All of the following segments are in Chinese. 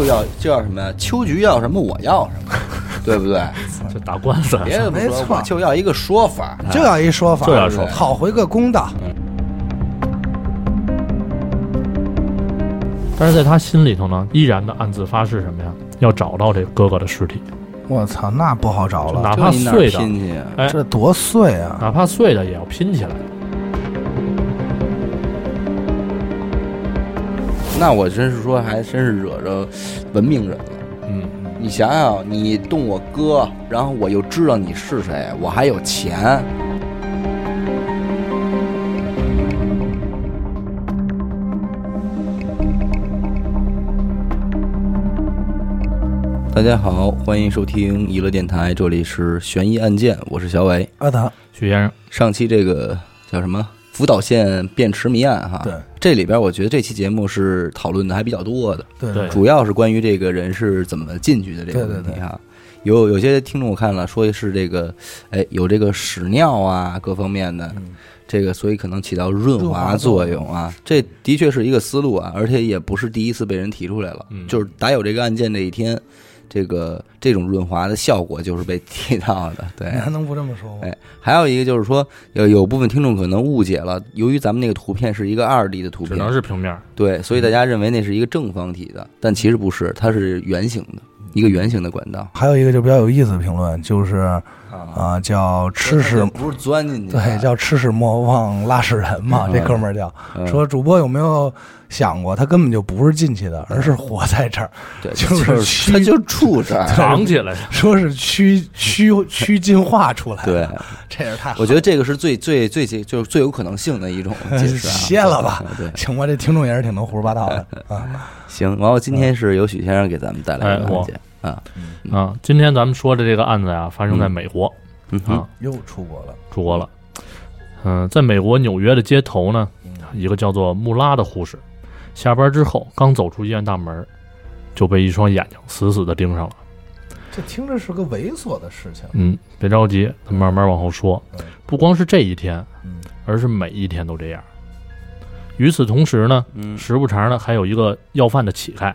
就要就要什么呀？秋菊要什么我要什么，对不对？就打官司，别的不说，没错我就要一个说法，就要一说法，就要说法讨回个公道。但是在他心里头呢，依然的暗自发誓什么呀？要找到这哥哥的尸体，我操，那不好找了，哪怕你哪儿碎的，拼去啊？哎，这多碎啊！哪怕碎的也要拼起来。那我真是说，还真是惹着文明人了。嗯，你想想，你动我哥，然后我又知道你是谁，我还有钱。大家好，欢迎收听娱乐电台，这里是悬疑案件，我是小伟。阿达，许先生，上期这个叫什么福岛县便池谜案哈，对，这里边我觉得这期节目是讨论的还比较多的，对对主要是关于这个人是怎么进去的这个问题哈。有有些听众我看了，说是这个，哎，有这个屎尿啊，各方面的，嗯这个所以可能起到润润滑滑作作用啊。这的确是一个思路啊，而且也不是第一次被人提出来了。嗯就是打有这个案件这一天，这个这种润滑的效果就是被提到的。对，你还能不这么说吗？哎，还有一个就是说，有有部分听众可能误解了，由于咱们那个图片是一个二 D 的图片只片，能是平面。对，所以大家认为那是一个正方体的，但其实不是，它是圆形的，一个圆形的管道还有一个就比较有意思的评论，就是啊，啊，叫吃屎，不是钻进去，对，叫吃屎莫忘拉屎人嘛，嗯。这哥们儿叫。嗯。说主播有没有想过，他根本就不是进去的，而是活在这儿，对，就是他就住这儿。藏起来，说是趋趋趋进化出来对。的，，这也是太我觉得这个是最最最就是最有可能性的一种解释啊。歇了吧。对，行吧，这听众也是挺能胡说八道的。啊。行，然后今天是由许先生给咱们带来的哎我啊，啊，今天咱们说的这个案子呀，发生在美国嗯啊，又出国了，出国了。嗯，在美国纽约的街头呢，一个叫做穆拉的护士，下班之后刚走出医院大门，就被一双眼睛死死的盯上了。这听着是个猥琐的事情。嗯，别着急，咱慢慢往后说嗯。不光是这一天，嗯而是每一天都这样。与此同时呢，嗯时不常呢还有一个要饭的乞丐，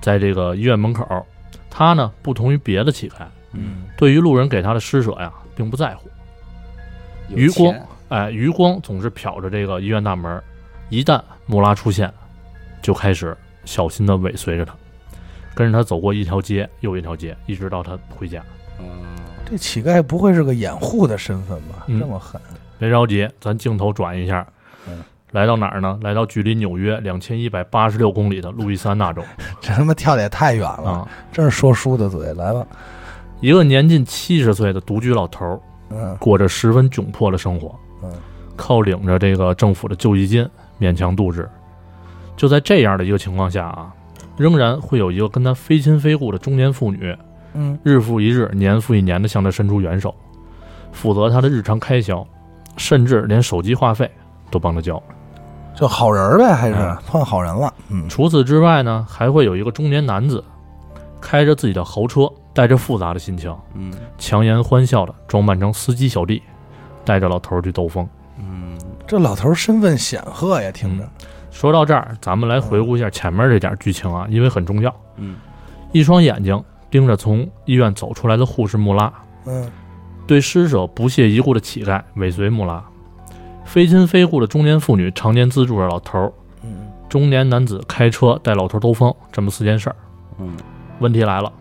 在这个医院门口，他呢不同于别的乞丐，嗯，对于路人给他的施舍呀，并不在乎。余光钱哎，余光总是瞟着这个医院大门，一旦穆拉出现，就开始小心地尾随着他，跟着他走过一条街又一条街，一直到他回家。嗯这乞丐不会是个掩护的身份吧？嗯这么狠，别着急，咱镜头转一下，嗯来到哪儿呢？来到距离纽约两千一百八十六公里的路易斯安那州 这他妈跳的也太远了，啊。真是说书的嘴。来吧，一个年近七十岁的独居老头儿，嗯过着十分窘迫的生活，嗯靠领着这个政府的救济金勉强度日。就在这样的一个情况下啊，仍然会有一个跟他非亲非故的中年妇女，嗯，日复一日、年复一年的向他伸出援手，负责他的日常开销，甚至连手机话费都帮他交。就好人儿呗，还是嗯碰好人了。嗯除此之外呢，还会有一个中年男子，开着自己的豪车，带着复杂的心情，嗯强颜欢笑的装扮成司机小弟，带着老头儿去兜风。嗯这老头儿身份显赫呀，听着。说到这儿，咱们来回顾一下前面这点剧情啊，因为很重要。嗯一双眼睛盯着从医院走出来的护士穆拉，嗯对施舍不屑一顾的乞丐尾随穆拉，非亲非故的中年妇女常年资助着老头儿，嗯中年男子开车带老头兜风，这么四件事儿。嗯问题来了，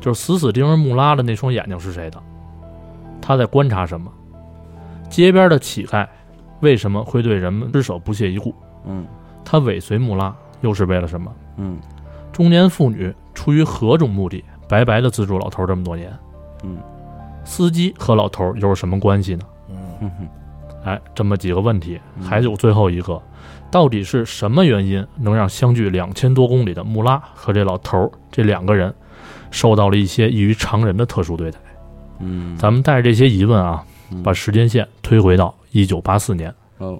就是死死盯着穆拉的那双眼睛是谁的？他在观察什么？街边的乞丐为什么会对人们施舍不屑一顾？嗯他尾随穆拉又是为了什么？嗯中年妇女出于何种目的白白的资助老头儿这么多年？嗯司机和老头儿又是什么关系呢？嗯哎，这么几个问题，嗯还有最后一个，到底是什么原因能让相距两千多公里的穆拉和这老头儿这两个人受到了一些异于常人的特殊对待？嗯，咱们带着这些疑问啊，嗯把时间线推回到一九八四年，哦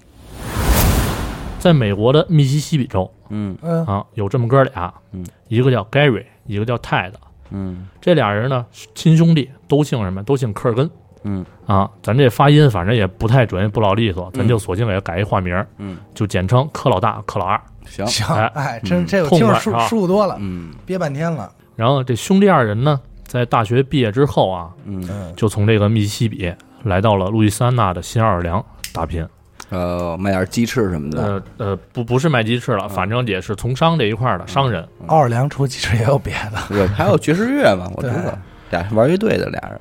在美国的密西西比州嗯嗯啊，有这么哥俩，嗯，一个叫 Gary，一个叫泰德，嗯这俩人呢亲兄弟，都姓什么？都姓科尔根。嗯。啊，咱这发音反正也不太准，也不老利索，咱就索性给他改一化名，嗯，就简称柯老大、柯老二。行，行，哎哎，真嗯。这个听着舒舒服多了，嗯憋半天了。然后这兄弟二人呢，在大学毕业之后啊，嗯。嗯，就从这个密西西比来到了路易斯安那的新奥尔良打拼。呃，卖点鸡翅什么的，呃呃，不不是卖鸡翅了，反正也是从商这一块的商人。奥尔良除了鸡翅也有别的，对，还有爵士乐嘛，我知对。道，俩玩乐队的俩人，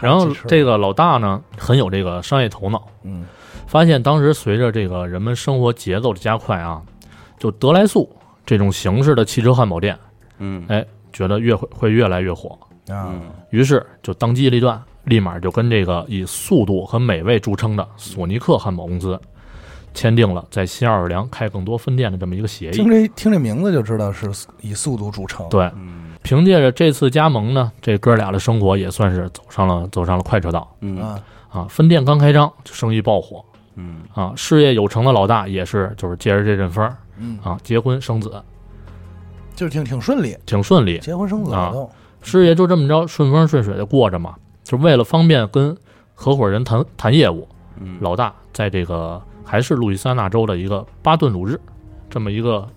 然后这个老大呢，很有这个商业头脑，嗯。发现当时随着这个人们生活节奏的加快啊，就德来速这种形式的汽车汉堡店，嗯。哎，觉得越会会越来越火，啊，嗯于是就当机立断，立马就跟这个以速度和美味著称的索尼克汉堡公司签订了在新奥尔良开更多分店的这么一个协议。听议。这听这名字就知道是以速度著称。对，嗯凭借着这次加盟呢，这哥俩的生活也算是走上了走上了快车道嗯啊，啊。分店刚开张就生意爆火嗯啊，事业有成的老大也是就是借着这阵风嗯，啊，结婚生子，就是挺挺顺利，挺顺利。结婚生子啊。事业就这么着顺风顺水的过着嘛。就为了方便跟合伙人谈谈业务，嗯，老大在这个还是路易斯安那州的一个巴顿鲁日这么一个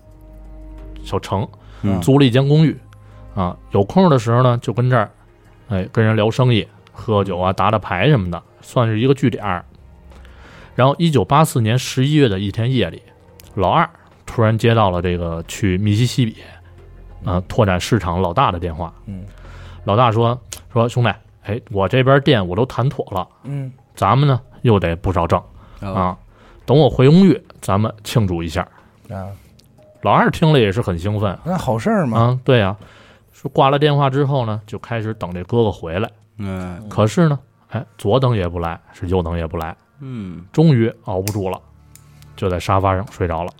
小城嗯租了一间公寓啊，有空的时候呢就跟这儿，哎，跟人聊生意、喝酒啊、打打牌什么的，算是一个据点儿。然后，一九八四年十一月的一天夜里，老二突然接到了这个去密西西比，啊，拓展市场老大的电话。嗯老大说说兄弟，哎，我这边店我都谈妥了，嗯咱们呢又得不少挣啊啊。等我回公寓，咱们庆祝一下。啊，老二听了也是很兴奋那好事儿嘛。啊，对呀、说挂了电话之后呢，就开始等这哥哥回来。嗯可是呢，哎，左等也不来，是右等也不来，嗯终于熬不住了，就在沙发上睡着了。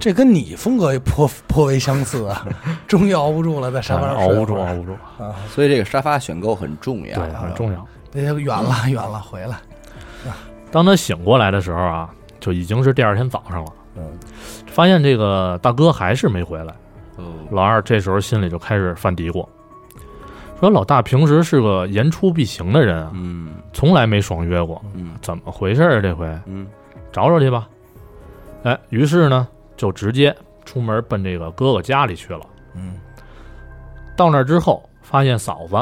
这跟你风格也颇颇为相似啊！终于熬不住了，在沙发上哎熬不住，熬不住，啊！所以这个沙发选购很重要对，啊，很重要。那就远了远了，回来。当他醒过来的时候啊，就已经是第二天早上了，嗯发现这个大哥还是没回来。哦老二这时候心里就开始犯嘀咕，说老大平时是个言出必行的人啊，嗯从来没爽约过，嗯怎么回事啊？这回嗯找找去吧。哎，于是呢，就直接出门奔这个哥哥家里去了。嗯到那儿之后，发现嫂子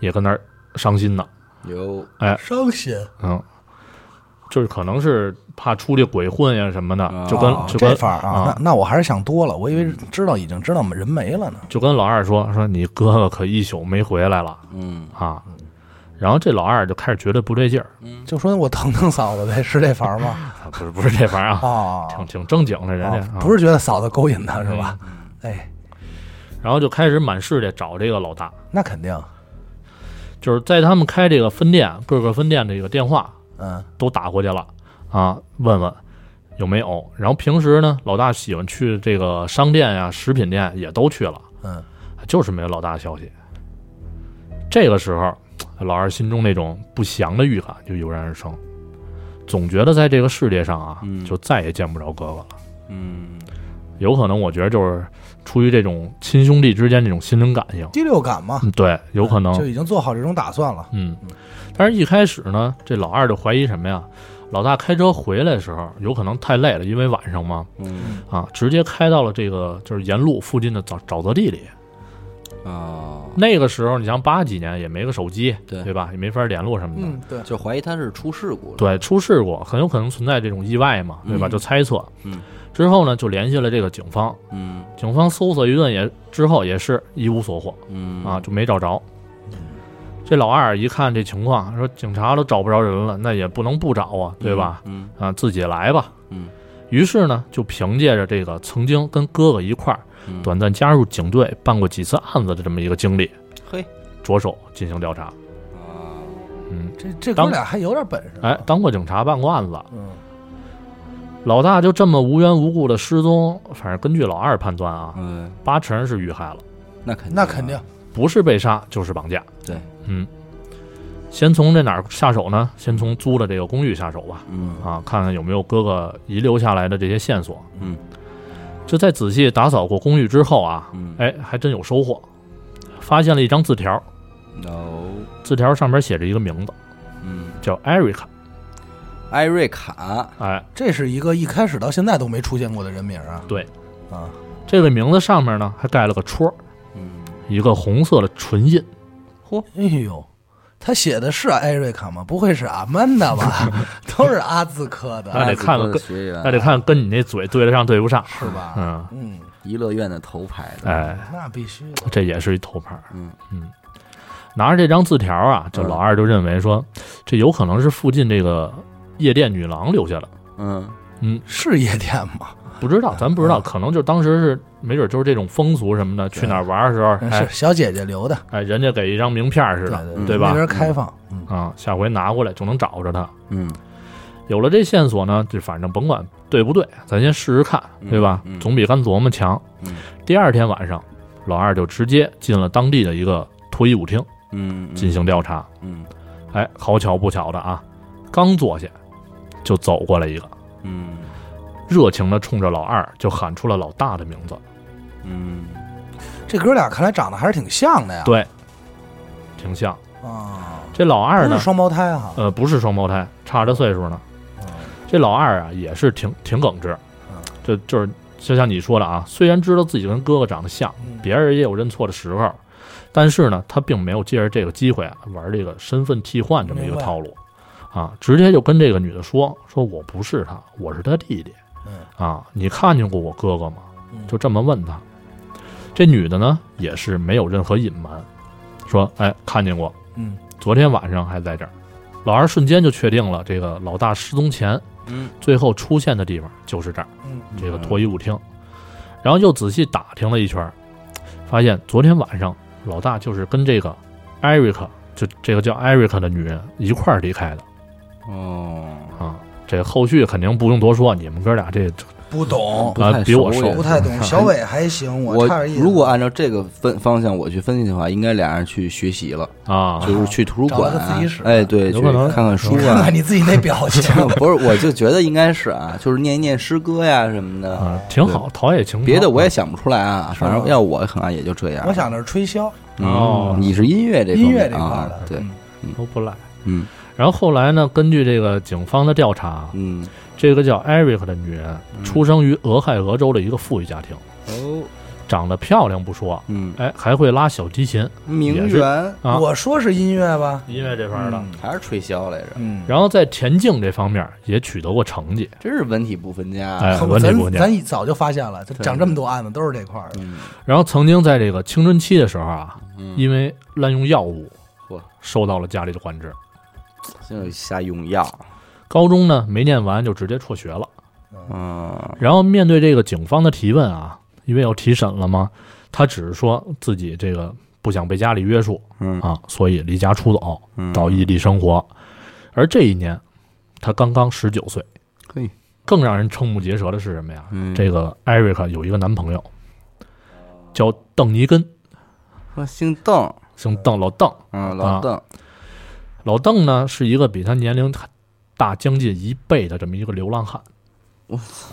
也跟那儿伤心呢。有哎伤心嗯，就是可能是怕出去鬼混呀什么的，啊就跟哦就跟这范儿啊啊，那那我还是想多了，我以为知道已经知道人没了呢。就跟老二说说你哥哥可一宿没回来了。嗯。啊。然后这老二就开始觉得不对劲儿，嗯。就说我疼疼嫂子呗，是这法儿吗？啊不是不是这法儿啊，啊，挺挺正经的人家不是觉得嫂子勾引他是吧？哎，然后就开始满世界找这个老大，那肯定，就是在他们开这个分店各个分店的这个电话嗯都打过去了啊，问问有没有。然后平时呢，老大喜欢去这个商店呀、食品店也都去了，嗯，就是没有老大的消息。这个时候，老二心中那种不祥的预感就油然而生，总觉得在这个世界上啊，嗯就再也见不着哥哥了。嗯有可能，我觉得就是出于这种亲兄弟之间这种心灵感应，第六感嘛，嗯对，有可能就已经做好这种打算了。嗯，但是一开始呢，这老二就怀疑什么呀？老大开车回来的时候，有可能太累了，因为晚上嘛，嗯啊，直接开到了这个就是沿路附近的沼沼泽地里。啊，那个时候，你像八几年也没个手机，对对吧？也没法联络什么的。嗯，对，就怀疑他是出事故了，对，出事故很有可能存在这种意外嘛，对吧？嗯就猜测。嗯。之后呢，就联系了这个警方，嗯警方搜索一顿也之后也是一无所获嗯啊，就没找着。这老二一看这情况，说警察都找不着人了，那也不能不找啊，对吧？？嗯啊，自己来吧。嗯于是呢，就凭借着这个曾经跟哥哥一块儿嗯，短暂加入警队、办过几次案子的这么一个经历，嘿着手进行调查。啊，嗯，这这当哥俩还有点本事。哎，，当过警察，办过案子。嗯老大就这么无缘无故的失踪，反正根据老二判断啊，嗯，八成是遇害了，那肯定，那肯定，，不是被杀就是绑架。对，嗯，先从这哪儿下手呢？先从租的这个公寓下手吧。嗯啊，看看有没有哥哥遗留下来的这些线索。嗯这在仔细打扫过公寓之后啊，嗯，哎，还真有收获，发现了一张字条。哦，字条上面写着一个名字，嗯，叫艾瑞卡。艾瑞卡，哎，这是一个一开始到现在都没出现过的人名啊。对，啊，这个名字上面呢还盖了个戳，嗯，一个红色的唇印。嚯哎呦，他写的是艾瑞卡吗？不会是阿曼达吧？都是阿字科的，那得看看跟，那得看跟你那嘴对得上对不上。是吧？嗯，嗯，颐乐院的头牌的，哎，那必须的。这也是一头牌。嗯嗯，拿着这张字条啊，这老二就认为说，这有可能是附近这个夜店女郎留下的。嗯嗯，是夜店吗？不知道，咱不知道，嗯可能就当时是，没准就是这种风俗什么的，去哪儿玩的时候，哎是小姐姐留的，哎，人家给一张名片似的，对对吧那边开放，嗯，啊，下回拿过来就能找着他。嗯有了这线索呢，就反正甭管对不对，咱先试试看，对吧？总比干琢磨强。嗯第二天晚上，老二就直接进了当地的一个脱衣舞厅嗯，进行调查。嗯哎，好巧不巧的啊，刚坐下，就走过来一个，嗯热情的冲着老二就喊出了老大的名字。嗯这哥俩看来长得还是挺像的呀。对，挺像。啊，这老二呢不是，双胞胎哈。呃，不是双胞胎，差着岁数呢。嗯这老二啊，也是挺挺耿直嗯，就就是就像你说的啊，虽然知道自己跟哥哥长得像，嗯别人也有认错的时候，但是呢，他并没有借着这个机会啊玩这个身份替换这么一个套路，啊，直接就跟这个女的说说我不是他，我是他弟弟，嗯啊，你看见过我哥哥吗？嗯就这么问他。这女的呢，也是没有任何隐瞒，说哎看见过，嗯昨天晚上还在这儿。老二瞬间就确定了，这个老大失踪前嗯最后出现的地方就是这儿，嗯这个脱衣舞厅。然后又仔细打听了一圈，发现昨天晚上老大就是跟这个艾瑞克，就这个叫艾瑞克的女人一块儿离开的哦，啊。这后续肯定不用多说，你们哥俩这不懂，不太啊比我熟不太懂。小伟还行，我差点意思。如果按照这个分方向我去分析的话，应该俩人去学习了，啊，就是去图书馆哎，对，去有可能看看书看啊看。你自己那表情，不是，我就觉得应该是啊，就是念一念诗歌呀什么的，啊，挺好，陶冶情。别的我也想不出来啊。反正要我可能也就这样。我想的是吹箫，嗯哦你是音乐这方音面乐这块啊的，，对，嗯都不赖。嗯然后后来呢，根据这个警方的调查，嗯。这个叫艾瑞克的女人嗯。出生于俄亥俄州的一个富裕家庭，哦。长得漂亮不说，嗯，哎，还会拉小提琴名媛？啊，我说是音乐吧，音乐这方面的。嗯。还是吹箫来着，嗯，然后在田径这方面也取得过成绩，真是文体不分家。文体不讲咱一早就发现了，讲这么多案子都是这块儿的。嗯然后曾经在这个青春期的时候啊，嗯，因为滥用药物，受到了家里的管制。真有下用药，高中呢没念完就直接辍学了。嗯然后面对这个警方的提问啊，因为要提审了嘛，他只是说自己这个不想被家里约束嗯啊，所以离家出走嗯到异地生活。而这一年，他刚刚十九岁。嘿，更让人瞠目结舌的是什么呀？嗯这个艾瑞克有一个男朋友，叫邓尼根，说姓邓，姓邓，老邓。嗯，老邓，老邓呢是一个比他年龄大将近一倍的这么一个流浪汉。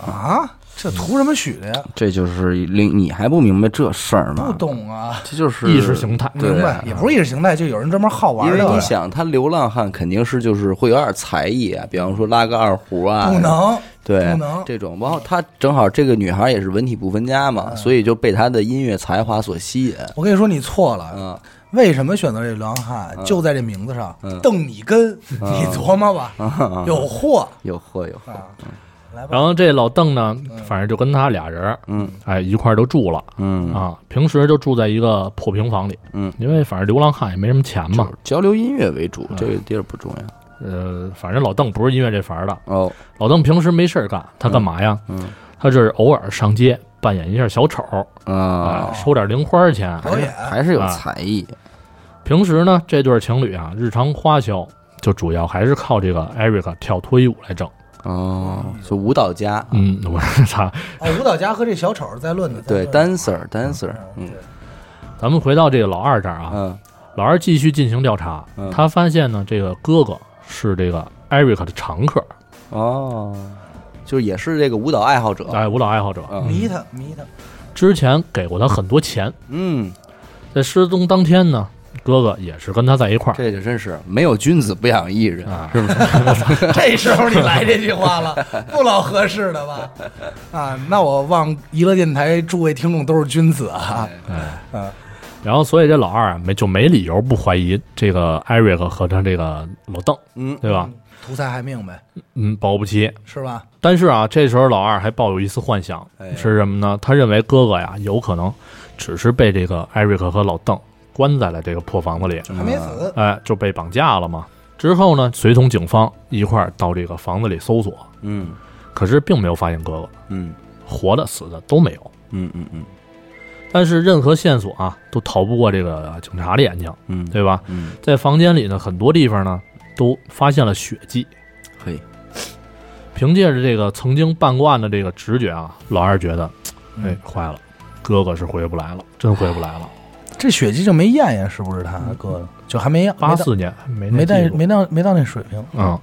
啊，这图什么许的呀？这就是令你还不明白这事儿吗不？懂啊，这就是意识形态明白？也不是意识形态，就有人专门好玩因为的。你想，他流浪汉肯定是就是会有点才艺啊，比方说拉个二胡啊，不能，对不能这种。然后他正好这个女孩也是文体不分家嘛，嗯所以就被他的音乐才华所吸引。我跟你说，你错了。嗯为什么选择这流浪汉？嗯。就在这名字上嗯，邓你根，你琢磨吧，啊，有货。有货有货，啊！来吧，然后这老邓呢嗯，反正就跟他俩人，嗯。哎，一块儿就住了。嗯。啊。平时就住在一个破平房里，嗯，因为反正流浪汉也没什么钱嘛。就。是交流音乐为主，嗯。这个地儿不重要。呃，反正老邓不是音乐这法儿的，哦，老邓平时没事儿干，他干嘛呀？嗯。他就是偶尔上街扮演一下小丑，啊。哎，，收点零花钱。表演。还是有啊。才艺。平时呢，这对情侣啊，日常花销就主要还是靠这个艾瑞克跳脱衣舞来挣。哦，是舞蹈家，嗯，我操，哦，舞蹈家和这小丑在论的，对，dancer dancer，嗯。咱们回到这个老二这儿啊，嗯。老二继续进行调查，嗯。他发现呢，这个哥哥是这个艾瑞克的常客，哦，就也是这个舞蹈爱好者。哎，舞蹈爱好者，嗯。迷他迷他，之前给过他很多钱，嗯。在失踪当天呢，哥哥也是跟他在一块儿这就真是没有君子不养艺人，啊是不是？这时候你来这句话了，不老合适的吧？啊，那我望娱乐电台诸位听众都是君子啊。哎，嗯然后所以这老二啊没就没理由不怀疑这个艾瑞克和他这个老邓，嗯，对吧？图财害命呗，嗯，保不齐。是吧？但是啊，这时候老二还抱有一丝幻想，哎是什么呢？他认为哥哥呀有可能只是被这个艾瑞克和老邓关在了这个破房子里，还没死，哎，就被绑架了嘛。之后呢，随同警方一块儿到这个房子里搜索，嗯可是并没有发现哥哥，嗯活的死的都没有。嗯嗯嗯但是任何线索啊，都逃不过这个警察的眼睛，嗯，对吧？嗯，在房间里呢，很多地方呢都发现了血迹。嘿，凭借着这个曾经办过案的这个直觉啊，老二觉得，哎，坏了，哥哥是回不来了，真回不来了。这血迹就没验验是不是他哥的？就还没验，八四年没那没到没到没到那水平。嗯，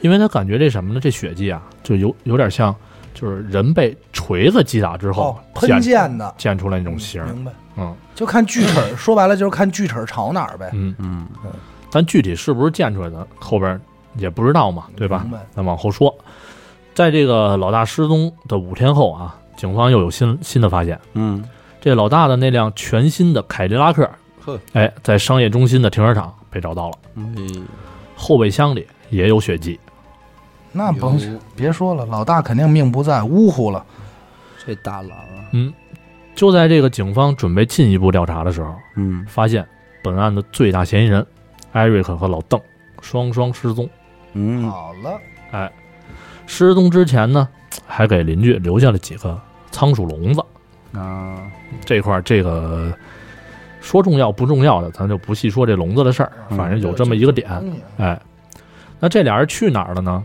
因为他感觉这什么呢？这血迹啊，就有有点像，就是人被锤子击打之后哦，喷溅溅的，溅出来那种形儿。明白？嗯就看锯齿，说白了就是看锯齿朝哪儿呗，嗯，嗯但具体是不是溅出来的，后边也不知道嘛，对吧明？白？咱往后说，在这个老大失踪的五天后啊，警方又有新新的发现。嗯，这老大的那辆全新的凯迪拉克，呵，哎，在商业中心的停车场被找到了，嗯，后备箱里也有血迹。那甭别说了，老大肯定命不在，呜呼了。这大郎啊，嗯，就在这个警方准备进一步调查的时候，嗯发现本案的最大嫌疑人艾瑞克和老邓双双失踪。嗯好了，哎，失踪之前呢，还给邻居留下了几个仓鼠笼子。啊，这块儿这个说重要不重要的，咱就不细说这笼子的事儿，嗯反正有这么一个点。哎，那这俩人去哪儿了呢？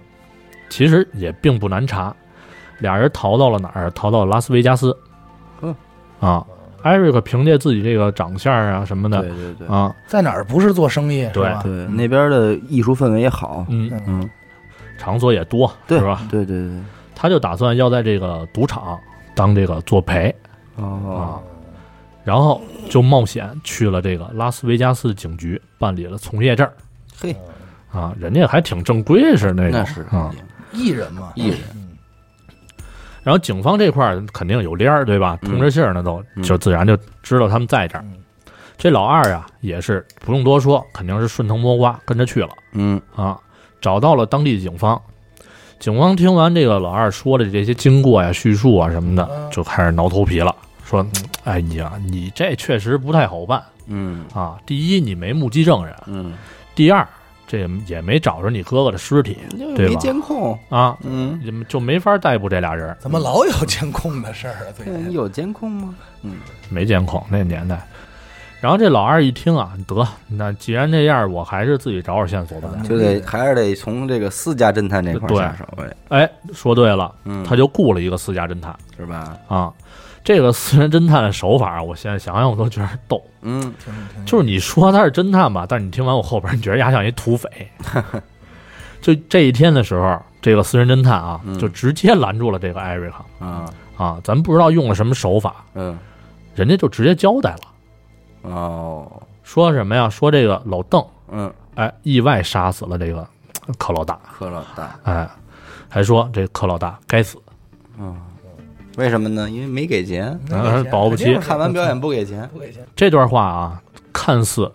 其实也并不难查，俩人逃到了哪儿？逃到了拉斯维加斯。嗯啊，艾瑞克凭借自己这个长相啊什么的对对对啊，在哪儿不是做生意？对对，那边的艺术氛围也好，嗯，嗯，场所也多，对是吧？对对对，他就打算要在这个赌场当这个作陪哦，啊，然后就冒险去了这个拉斯维加斯警局办理了从业证嘿，啊，人家还挺正规是那个那是啊。艺人嘛，艺人，然后警方这块儿肯定有链儿，对吧？嗯通着信儿呢都嗯就自然就知道他们在这儿。嗯这老二啊也是不用多说，肯定是顺藤摸瓜跟着去了嗯啊，找到了当地警方。警方听完这个老二说的这些经过呀、叙述啊什么的，嗯就开始挠头皮了，说：“哎呀，你这确实不太好办嗯啊！第一，你没目击证人；嗯，第二，这也没找着你哥哥的尸体对吧没监控，啊，嗯，就就没法逮捕这俩人。怎么老有监控的事儿啊？最近有监控吗？嗯没监控那年代。然后这老二一听啊，得，那既然这样，我还是自己找找线索吧。就得还是得从这个私家侦探这块儿对。下手，哎，哎，说对了，嗯，他就雇了一个私家侦探。是吧？啊。这个私人侦探的手法，我现在想想我都觉得逗。嗯。就是你说他是侦探吧，但是你听完我后边，你觉得他像一土匪。就这一天的时候，这个私人侦探啊，嗯。就直接拦住了这个艾瑞克。啊。啊，咱不知道用了什么手法，嗯。人家就直接交代了，哦。说什么呀？说这个老邓嗯，哎，意外杀死了这个柯老大，柯老大，哎，还说这柯老大该死，嗯，为什么呢？因为没给钱，嗯保不齐。看完表演不给钱，不给钱，这段话啊，看似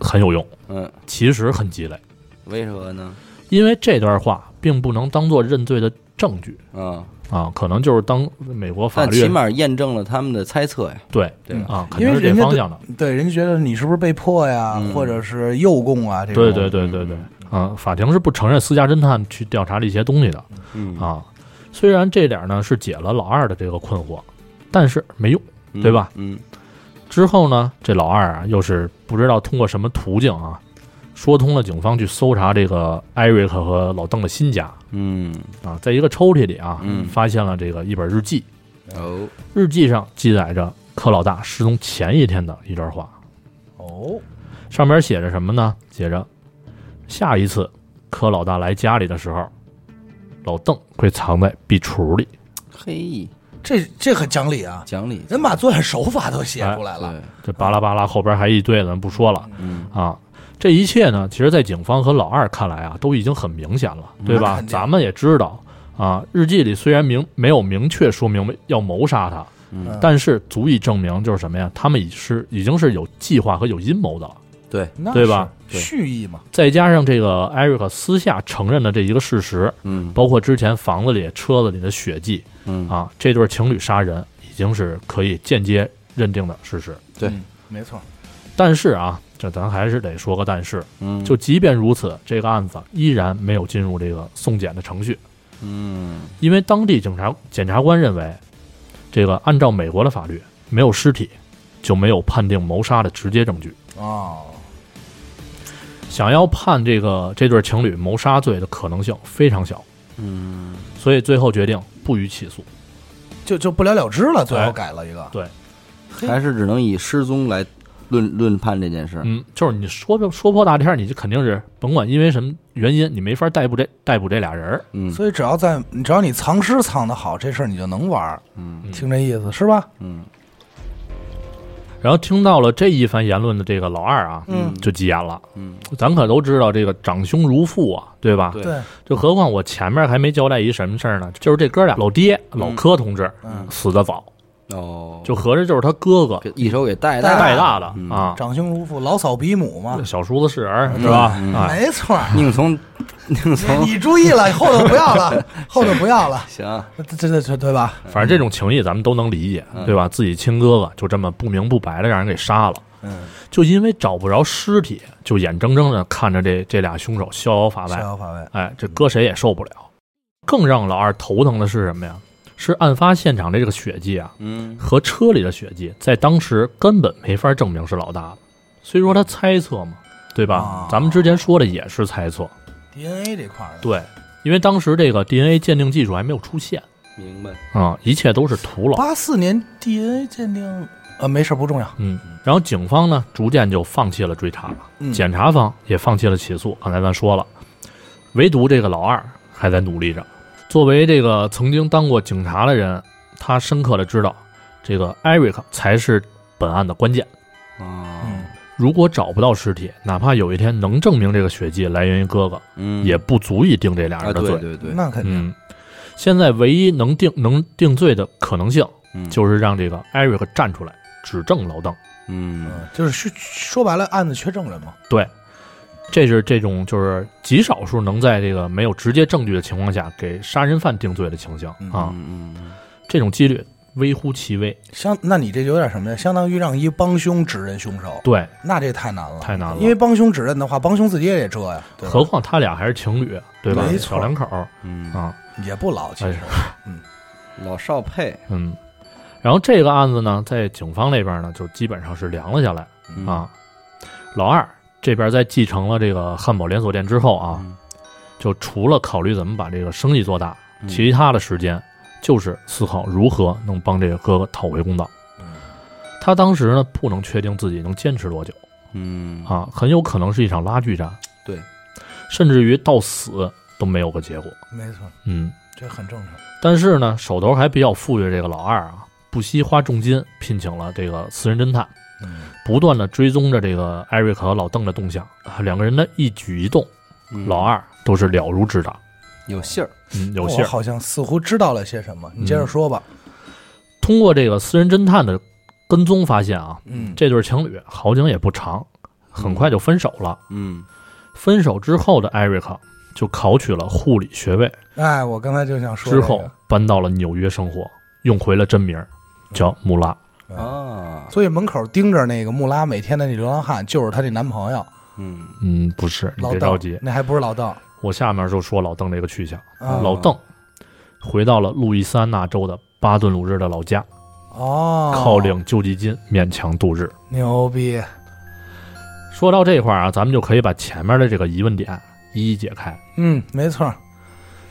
很有用，嗯，其实很鸡肋，为什么呢？因为这段话并不能当做认罪的证据。啊，啊，可能就是当美国法律但起码验证了他们的猜测呀，对对吧？啊，肯定是这人家方向的，对，人家觉得你是不是被迫呀，嗯或者是诱供啊？这种对对对对对，啊，法庭是不承认私家侦探去调查这些东西的嗯啊。虽然这点呢是解了老二的这个困惑，但是没用。嗯对吧？嗯之后呢，这老二啊，又是不知道通过什么途径啊，说通了警方去搜查这个艾瑞克和老邓的新家。嗯。啊，在一个抽屉里啊，嗯。发现了这个一本日记，哦。日记上记载着柯老大失踪前一天的一段话，哦，上面写着什么呢？写着下一次柯老大来家里的时候，老邓会藏在壁橱里。嘿。这这很讲理啊！讲理，人把作案手法都写出来了，对，这巴拉巴拉后边还一堆，咱不说了。嗯。啊。这一切呢，其实，在警方和老二看来啊，都已经很明显了，对吧？咱们也知道啊，日记里虽然明没有明确说明要谋杀他，嗯，但是足以证明就是什么呀？他们已是已经是有计划和有阴谋的了。对，那对。吧？蓄意嘛，再加上这个艾瑞克私下承认的这一个事实，嗯。包括之前房子里、车子里的血迹嗯，啊，这对情侣杀人已经是可以间接认定的事实。对。嗯，没错，但是啊，这咱还是得说个但是，嗯，就即便如此，这个案子依然没有进入这个送检的程序，嗯。因为当地警察检察官认为，这个按照美国的法律，没有尸体就没有判定谋杀的直接证据。哦，想要判这个这对情侣谋杀罪的可能性非常小，嗯。所以最后决定不予起诉。就就不了了之了，最后哎改了一个，对。还是只能以失踪来论论判这件事。嗯，就是你说破说破大天，你就肯定是甭管因为什么原因，你没法逮捕这逮捕这俩人儿。嗯所以只要在只要你藏尸藏的好，这事儿你就能玩儿，嗯嗯听这意思是吧？嗯然后听到了这一番言论的这个老二啊，嗯就急眼了。嗯，咱可都知道这个长兄如父啊，对吧？对对，就何况我前面还没交代一什么事儿呢？就是这哥俩老爹老柯同志嗯，死的早，哦，就合着就是他哥哥一手给带带带大的嗯啊，长兄如父，老嫂比母嘛，小叔子是儿是吧？没错。宁从宁从你你注意了，后头不要了，后头不要了，行，这这这对吧？反正这种情谊咱们都能理解，嗯对吧？自己亲哥哥就这么不明不白的让人给杀了，嗯，就因为找不着尸体，就眼睁睁的看着这这俩凶手逍遥法外，逍遥法外。哎，这搁谁也受不了。更让老二头疼的是什么呀？是案发现场的这个血迹啊，嗯和车里的血迹，在当时根本没法证明是老大的。所以说他猜测嘛，对吧？啊咱们之前说的也是猜测，DNA 这块儿，对，因为当时这个 DNA 鉴定技术还没有出现明白，啊、一切都是徒劳。八四年 DNA 鉴定，呃，没事儿不重要。嗯，然后警方呢，逐渐就放弃了追查了，嗯检察方也放弃了起诉。刚才咱说了，唯独这个老二还在努力着。作为这个曾经当过警察的人，他深刻的知道，这个艾瑞克才是本案的关键。啊，嗯，如果找不到尸体，哪怕有一天能证明这个血迹来源于哥哥，嗯，也不足以定这俩啊，人的罪。对对对，那肯定。嗯，现在唯一能定能定罪的可能性，嗯就是让这个艾瑞克站出来指证老邓。嗯嗯，就是说说白了，案子缺证人嘛。对，这是这种就是极少数能在这个没有直接证据的情况下给杀人犯定罪的情形嗯啊，嗯嗯这种几率微乎其微。相，那你这有点什么呀？相当于让一帮凶指认凶手，对，那这太难了，太难了。因为帮凶指认的话，帮凶自己也得遮呀，对吧？何况他俩还是情侣，对吧？没？错。小两口儿。嗯，啊，也不老，其实。嗯。老少配。嗯。然后这个案子呢，在警方那边呢，就基本上是凉了下来。嗯。啊。老二这边在继承了这个汉堡连锁店之后啊，嗯就除了考虑怎么把这个生意做大，嗯其他的时间就是思考如何能帮这个哥哥讨回公道。嗯他当时呢不能确定自己能坚持多久嗯啊，很有可能是一场拉锯战，对，甚至于到死都没有个结果。没错，嗯，这很正常。但是呢，手头还比较富裕的这个老二啊，不惜花重金聘请了这个私人侦探，嗯，不断的追踪着这个艾瑞克和老邓的动向啊，两个人的一举一动，嗯老二都是了如指掌。有信儿，嗯，有信儿。好像似乎知道了些什么，你接着说吧。通过这个私人侦探的跟踪发现啊，嗯，这对情侣好景也不长，很快就分手了。嗯分手之后的艾瑞克就考取了护理学位，哎，我刚才就想说之这个后搬到了纽约生活，用回了真名儿叫穆拉。啊，所以门口盯着那个穆拉每天的那流浪汉，就是她那男朋友嗯嗯，不是，你老别着急，，那还不是老邓。我下面就说老邓这个去向。啊老邓回到了路易斯安那州的巴顿鲁日的老家，哦，靠领救济金勉强度日。牛逼，说到这块儿啊，咱们就可以把前面的这个疑问点一一解开。嗯，没错，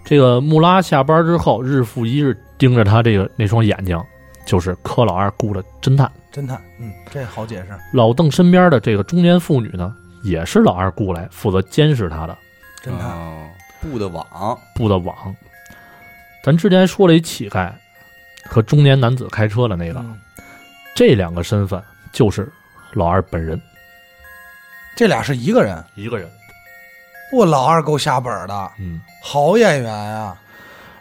这个穆拉下班之后，日复一日盯着他这个那双眼睛，就是柯老二雇的侦探。侦探，嗯，这好解释。老邓身边的这个中年妇女呢，也是老二雇来负责监视他的侦探，哦布的网，布的网。咱之前说了一乞丐，和中年男子开车的那个，嗯这两个身份就是老二本人这俩是一个人。一个人。我老二够下本的，嗯，好演员啊！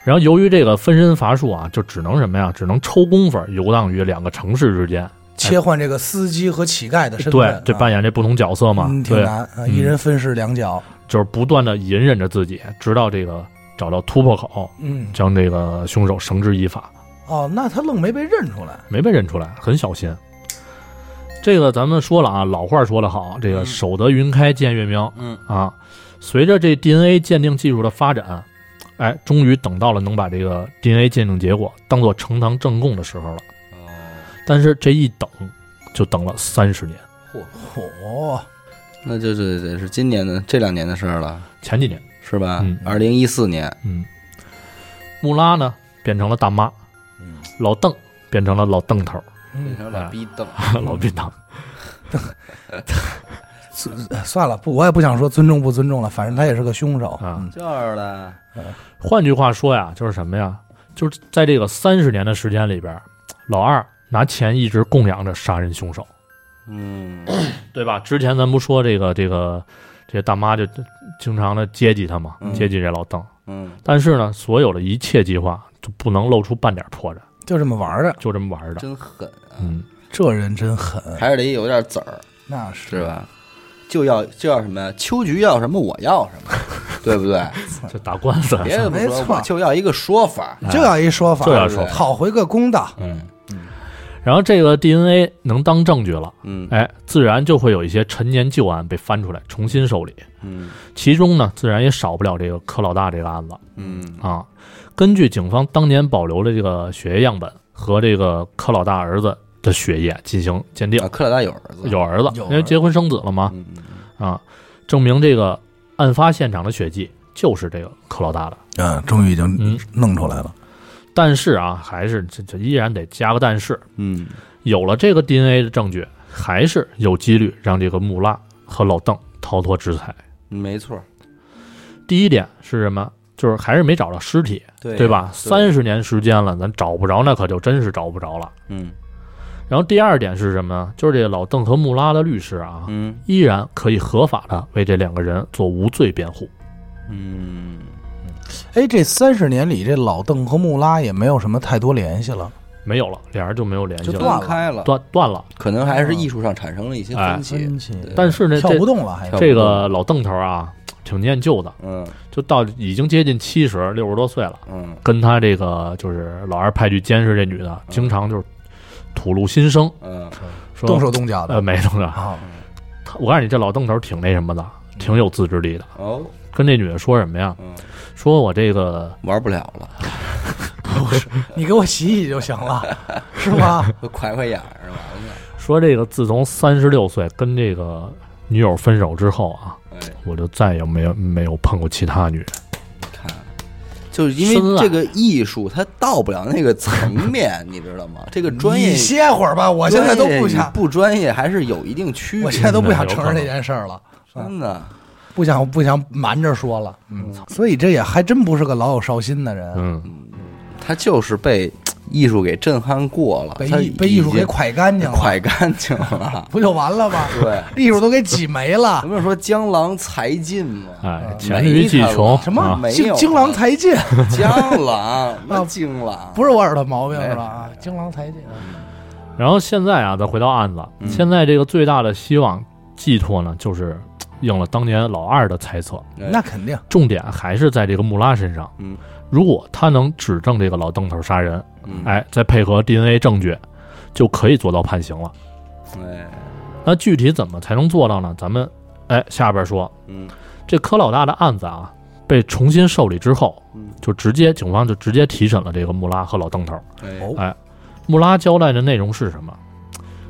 然后由于这个分身乏术啊，就只能什么呀？只能抽功夫游荡于两个城市之间，切换这个司机和乞丐的身份，对，这扮演演这不同角色嘛。挺难，啊一人分饰两角。就是不断的隐忍着自己，直到这个找到突破口，嗯，将这个凶手绳之以法。哦，那他愣没被认出来。没被认出来，很小心。这个咱们说了啊，老话说得好，这个嗯守得云开见月明嗯啊。随着这 DNA 鉴定技术的发展，哎，终于等到了能把这个 DNA 鉴定结果当做呈堂证供的时候了。哦，但是这一等，就等了三十年。嚯嚯、那就是得是今年的这两年的事儿了，前几年，是吧嗯？二零一四年，嗯，穆拉呢变成了大妈，嗯，老邓变成了老邓头，嗯，变成老逼邓，老逼当。算了，不，我也不想说尊重不尊重了，反正他也是个凶手啊嗯就是的，换句话说呀，就是什么呀？就是在这个三十年的时间里边，老二拿钱一直供养着杀人凶手，嗯，对吧？之前咱不说这个这个这大妈就经常的接济他嘛，嗯接济这老邓。嗯，但是呢，所有的一切计划就不能露出半点破绽，就这么玩的。就这么玩的。真狠啊，嗯，这人真狠，还是得有点子儿，那是是吧？就要就要什么呀？秋菊要什么，我要什么，对不对？这打官司，别的不没错，说我就要一个说法。就要一说法，就要说法讨回个公道。嗯。然后这个 DNA 能当证据了，嗯哎，自然就会有一些陈年旧案被翻出来重新受理，嗯其中呢，自然也少不了这个柯老大这个案子。嗯啊，根据警方当年保留的这个血液样本和这个柯老大儿子的血液进行鉴定啊，，柯老大有儿子，有儿子，因为结婚生子了嘛，啊，证明这个案发现场的血迹就是这个柯老大的。嗯，终于已经嗯，弄出来了。但是啊，还是这这依然得加个但是，嗯有了这个 DNA 的证据，还是有几率让这个穆拉和老邓逃脱制裁。嗯，没错，第一点是什么？就是还是没找到尸体，对对吧？三十年时间了，咱找不着，那可就真是找不着了。嗯然后第二点是什么呢？就是这个老邓和穆拉的律师啊，嗯依然可以合法的为这两个人做无罪辩护。嗯，哎，这三十年里，这老邓和穆拉也没有什么太多联系了。没有了，俩人就没有联系了，就断开了，断断了。可能还是艺术上产生了一些哎分歧。分歧，但是呢，跳这不动了，还这个老邓头啊，挺念旧的，嗯就到已经接近七十六十多岁了，嗯跟他这个就是老二派去监视这女的，经常就是吐露心声，嗯说动手动脚的呃没动手。啊。他我告诉你，这老邓头挺那什么的，挺有自制力的。哦跟这女的说什么呀？嗯，说我这个玩不了了，不是你给我洗洗就行了，是吗？都快快眼儿完了。说这个自从三十六岁跟这个女友分手之后啊，哎，我就再也没有没有碰过其他女人。看，就是因为这个艺术它到不了那个层面，你知道吗？这个专业你歇会儿吧，我现在都不想，不专业还是有一定区别。我现在都不想承认这件事儿了，真的，不想不想瞒着说了。嗯，所以这也还真不是个老有绍兴的人，嗯，他就是被艺术给震撼过了，被艺被艺术给已经蒯干净了，快干净了。不就完了吗？对，艺术都给挤没了。咱。们说江郎才尽嘛，哎，嗯黔驴技穷，什么？啊没有精精郎才尽？江郎那 精郎。不是我耳朵毛病是吧？啊，精郎才尽。然后现在啊，再回到案子，嗯。现在这个最大的希望寄托呢，就是应了当年老二的猜测，哎。那肯定，重点还是在这个穆拉身上。嗯，如果他能指证这个老邓头杀人，嗯哎，再配合 DNA 证据，就可以做到判刑了。哎那具体怎么才能做到呢？咱们哎下边说，嗯这柯老大的案子啊被重新受理之后，嗯就直接警方就直接提审了这个穆拉和老邓头。哎，穆拉交代的内容是什么？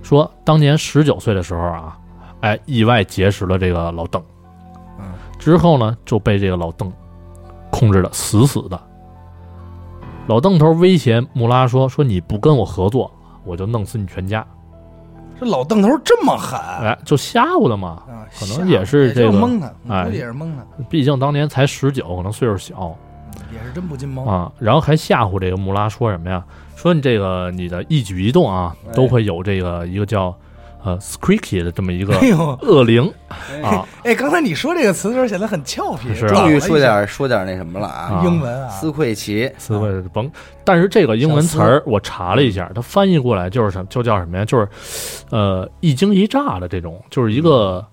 说当年十九岁的时候啊，哎，意外结识了这个老邓，嗯，之后呢就被这个老邓控制的死死的。老邓头威胁穆拉说：“说你不跟我合作，我就弄死你全家。这老邓头这么狠”哎，就吓唬的嘛。啊，可能也是这个蒙他，哎估计也是蒙他。毕竟当年才十九，可能岁数小。也是真不禁蒙啊，然后还吓唬这个穆拉说什么呀？说你这个你的一举一动啊，哎都会有这个一个叫呃 Squeaky 的这么一个恶灵啊，哎，刚才你说这个词的时候显得很俏皮，是吧终于说点说点那什么了啊，啊英文啊，斯奎奇，斯奎甭。但是这个英文词儿我查了一下，它翻译过来就是什么，就叫什么呀？就是呃一惊一乍的这种，就是一个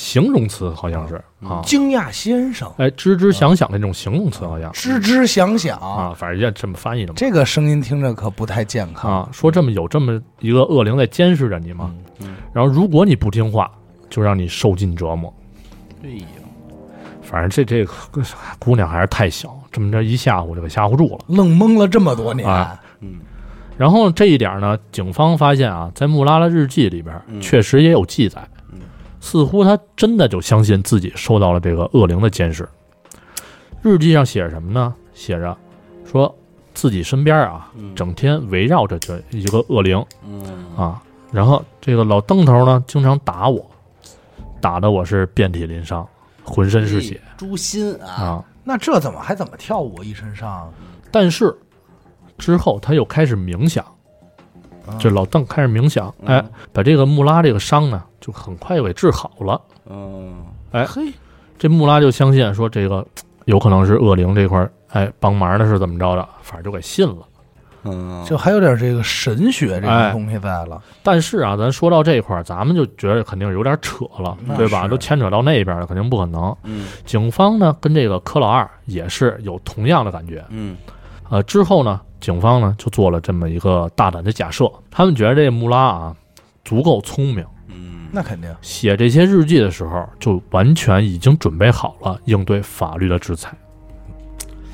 形容词，好像是啊。惊讶先生，哎，吱吱响响的那种形容词，好像。吱吱响响，啊，反正也这么翻译的嘛。这个声音听着可不太健康。啊，说这么有这么一个恶灵在监视着你吗，嗯然后如果你不听话，就让你受尽折磨。哎呀，反正这这个姑娘还是太小，这么着一吓唬就给吓唬住了。愣蒙了这么多年，啊。嗯。然后这一点呢，警方发现啊，在穆拉拉日记里边嗯。确实也有记载，嗯似乎他真的就相信自己受到了这个恶灵的监视。日记上写着什么呢？写着说自己身边啊，嗯整天围绕着这一个恶灵嗯啊，然后这个老邓头呢，经常打我，打的我是遍体鳞伤，浑身是血诛心啊，啊。那这怎么还怎么跳舞一身伤？但是之后他又开始冥想，啊这老邓开始冥想，嗯哎，把这个穆拉这个伤呢，就很快又给治好了。嗯哎，嘿，这穆拉就相信说这个有可能是恶灵这块儿哎帮忙的是怎么着的，反正就给信了。嗯，就还有点这个神学这个东西在了，但是啊，咱说到这块儿，咱们就觉得肯定有点扯了，对吧？都牵扯到那边了，肯定不可能。嗯警方呢跟这个柯老二也是有同样的感觉。嗯呃，之后呢，警方呢就做了这么一个大胆的假设，他们觉得这穆拉啊足够聪明，嗯，那肯定。写这些日记的时候就完全已经准备好了应对法律的制裁，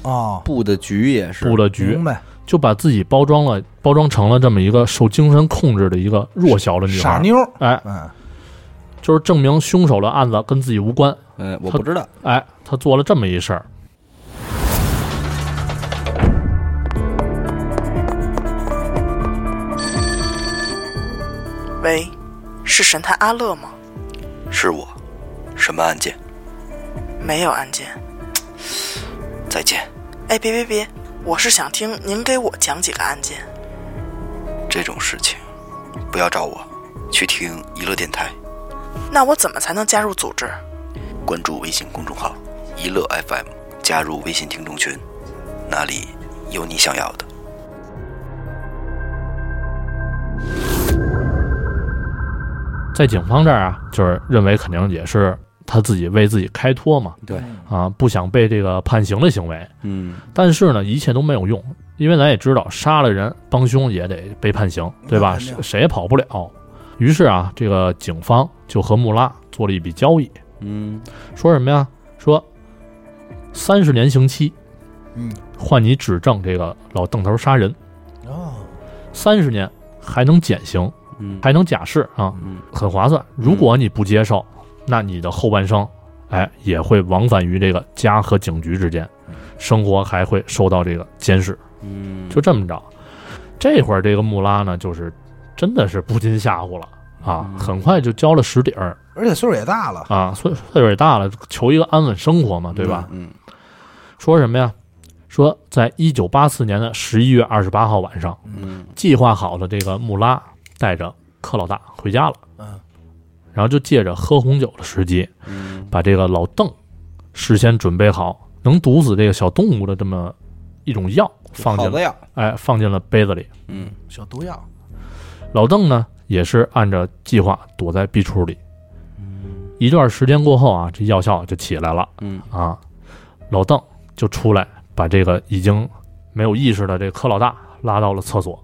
哦，布的局也是。布了局明，白，就把自己包装了，包装成了这么一个受精神控制的一个弱小的女孩。傻妞，哎，嗯，就是证明凶手的案子跟自己无关。嗯，我不知道，哎，他做了这么一事儿。喂，是神探阿乐吗？是我，什么案件？没有案件。再见。哎，别别别，我是想听您给我讲几个案件。这种事情，不要找我，去听娱乐电台，那我怎么才能加入组织？关注微信公众号“娱乐 FM”，加入微信听众群，那里有你想要的。在警方这儿啊，就是认为肯定也是他自己为自己开脱嘛，对，啊，不想被这个判刑的行为。嗯但是呢，一切都没有用，因为咱也知道，杀了人帮凶也得被判刑，对吧？谁谁也跑不了。于是啊，这个警方就和穆拉做了一笔交易，嗯说什么呀？说三十年刑期嗯，换你指证这个老邓头杀人，哦，三十年还能减刑，嗯。还能假释啊，嗯。很划算。如果你不接受，那你的后半生，哎，也会往返于这个家和警局之间，生活还会受到这个监视。嗯，就这么着，这会儿这个穆拉呢，就是真的是不禁吓唬了啊，嗯。很快就交了实底儿。而且岁数也大了，啊，岁岁数也大了，求一个安稳生活嘛，对吧？嗯说什么呀？说在一九八四年的十一月二十八号晚上，嗯。计划好了这个穆拉带着柯老大回家了，嗯，然后就借着喝红酒的时机，嗯。把这个老邓事先准备好能毒死这个小动物的这么一种药放进了，好的呀，哎，放进了杯子里。嗯。小毒药，老邓呢也是按照计划躲在壁橱里。一段时间过后啊，这药效就起来了。嗯。啊，老邓就出来把这个已经没有意识的这个柯老大拉到了厕所，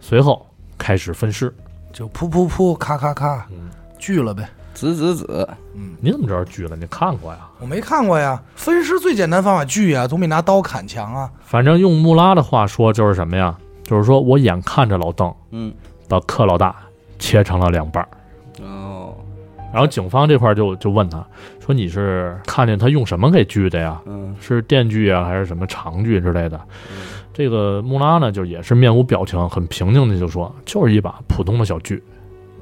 随后开始分尸。就噗噗噗，咔咔咔嗯，锯了呗。子子子，嗯你怎么知道锯了？你看过呀？我没看过呀，分尸最简单方法锯呀，总比拿刀砍强啊。反正用穆拉的话说就是什么呀？就是说我眼看着老邓嗯把克老大切成了两半儿。哦，然后警方这块就就问他说：“你是看见他用什么给锯的呀？嗯是电锯啊，还是什么长锯之类的？”这个穆拉呢，就也是面无表情，很平静的就说：“就是一把普通的小锯，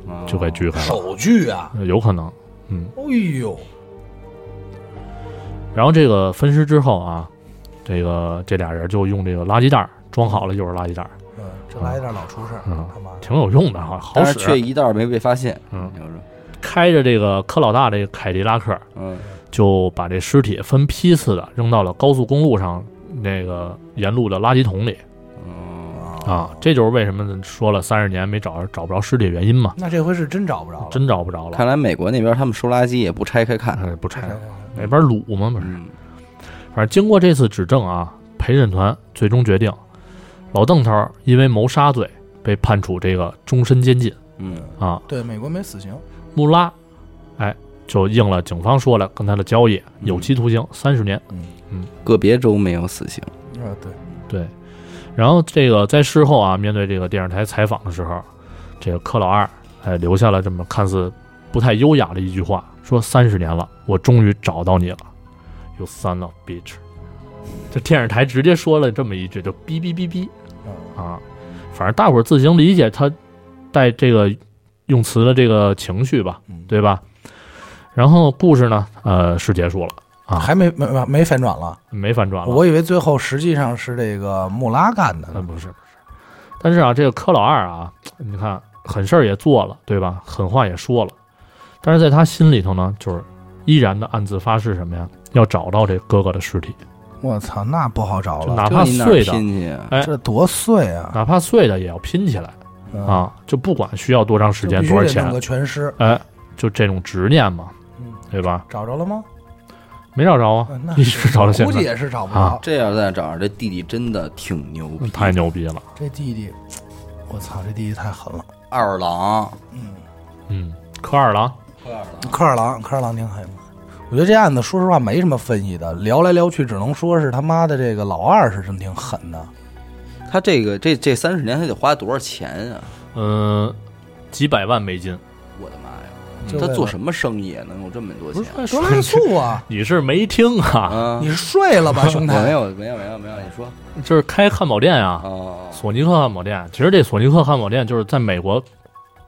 哦就给锯开了。手锯啊，有可能，嗯。哎呦，然后这个分尸之后啊，这个这俩人就用这个垃圾袋儿装好了，就是垃圾袋儿，嗯，这垃圾袋老出事儿，嗯他妈。挺有用的哈，好但是却使。一袋儿没被发现。嗯，开着这个柯老大这个凯迪拉克，嗯就把这尸体分批次的扔到了高速公路上那个沿路的垃圾桶里嗯，啊。这就是为什么说了三十年没找找不着尸体的原因嘛，那这回是真找不着了，真找不着了。看来美国那边他们收垃圾也不拆开看。哎，不拆那边卤嘛不是。嗯反正经过这次指证啊，陪审团最终决定，老邓头儿因为谋杀罪被判处这个终身监禁嗯啊。对，美国没死刑，穆拉，哎，就应了警方说了跟他的交易，有期徒刑三十年。个别州没有死刑。啊，对，对，然后这个在事后啊，面对这个电视台采访的时候，这个柯老二哎留下了这么看似不太优雅的一句话，说三十年了，我终于找到你了，You son of bitch。这电视台直接说了这么一句，就哔哔哔哔。嗯啊，反正大伙儿自行理解他带这个用词的这个情绪吧，嗯。对吧？然后故事呢，呃，是结束了啊，还没没没没反转了。没反转了。我以为最后实际上是这个穆拉干的嗯，呢。不是不是，但是啊，这个柯老二啊，你看狠事儿也做了，对吧？狠话也说了，但是在他心里头呢，就是依然的暗自发誓什么呀？要找到这哥哥的尸体，我操，那不好找了，就哪怕碎的，拼去啊？哎这多碎啊！哪怕碎的也要拼起来嗯，啊！就不管需要多长时间、多少钱必须得弄，个全尸。哎，就这种执念嘛，嗯，对吧？找着了吗？没找着啊嗯，那一直找到现在，估计也是找不啊着。这要再找着，这弟弟真的挺牛逼，太牛逼了。这弟弟，我操，这弟弟太狠了。二郎，嗯，嗯，柯二郎，柯二郎，柯二郎挺狠的。我觉得这案子说实话没什么分析的，聊来聊去只能说是他妈的这个老二是真挺狠的。他这个这这三十年他得花多少钱啊？嗯，几百万美金！就他做什么生意啊能有这么多钱？多来速啊！你是没听啊？啊，你睡了吧，兄弟？没有没有没有没有，你说就是开汉堡店啊，哦，索尼克汉堡店，其实这索尼克汉堡店就是在美国，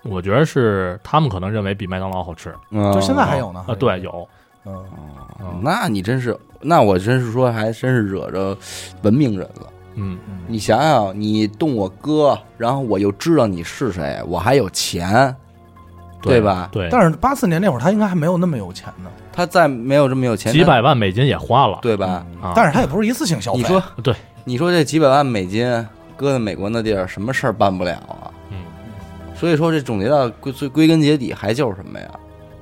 我觉得是他们可能认为比麦当劳好吃就现在还有呢啊。对，，有，嗯，嗯那你真是，那我真是说，还真是惹着文明人了。嗯，你想想，你动我哥，然后我又知道你是谁，我还有钱，对吧对，但是八四年那会儿他应该还没有那么有钱呢，他再没有这么有钱，几百万美金也花了，对吧？啊但是他也不是一次性消费。你说，对，你说这几百万美金搁在美国那地儿，什么事儿办不了啊？嗯，所以说，这总结到归最归根结底，还就是什么呀？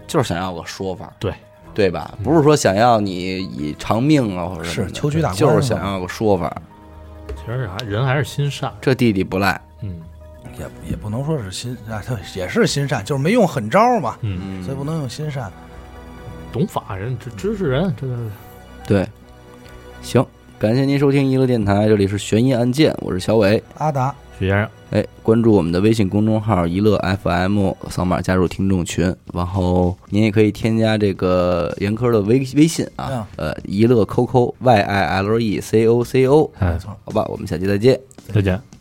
就是想要个说法，对对吧？不是说想要你以偿命啊，或者什么的是求取打官就是想要个说法。其实还人还是心善，这弟弟不赖，嗯也也不能说是心啊，他也是心善，就是没用狠招嘛，嗯，嗯，所以不能用心善。懂法人，这知识人，这个对。行，感谢您收听娱乐电台，这里是悬疑案件，我是小伟。阿达，许先生，哎，关注我们的微信公众号“娱乐 FM”，扫码加入听众群。然后您也可以添加这个严科的微微信啊，呃，娱乐 QQ Y I L E C O C O，哎没，错。好吧，我们下期再见。再见。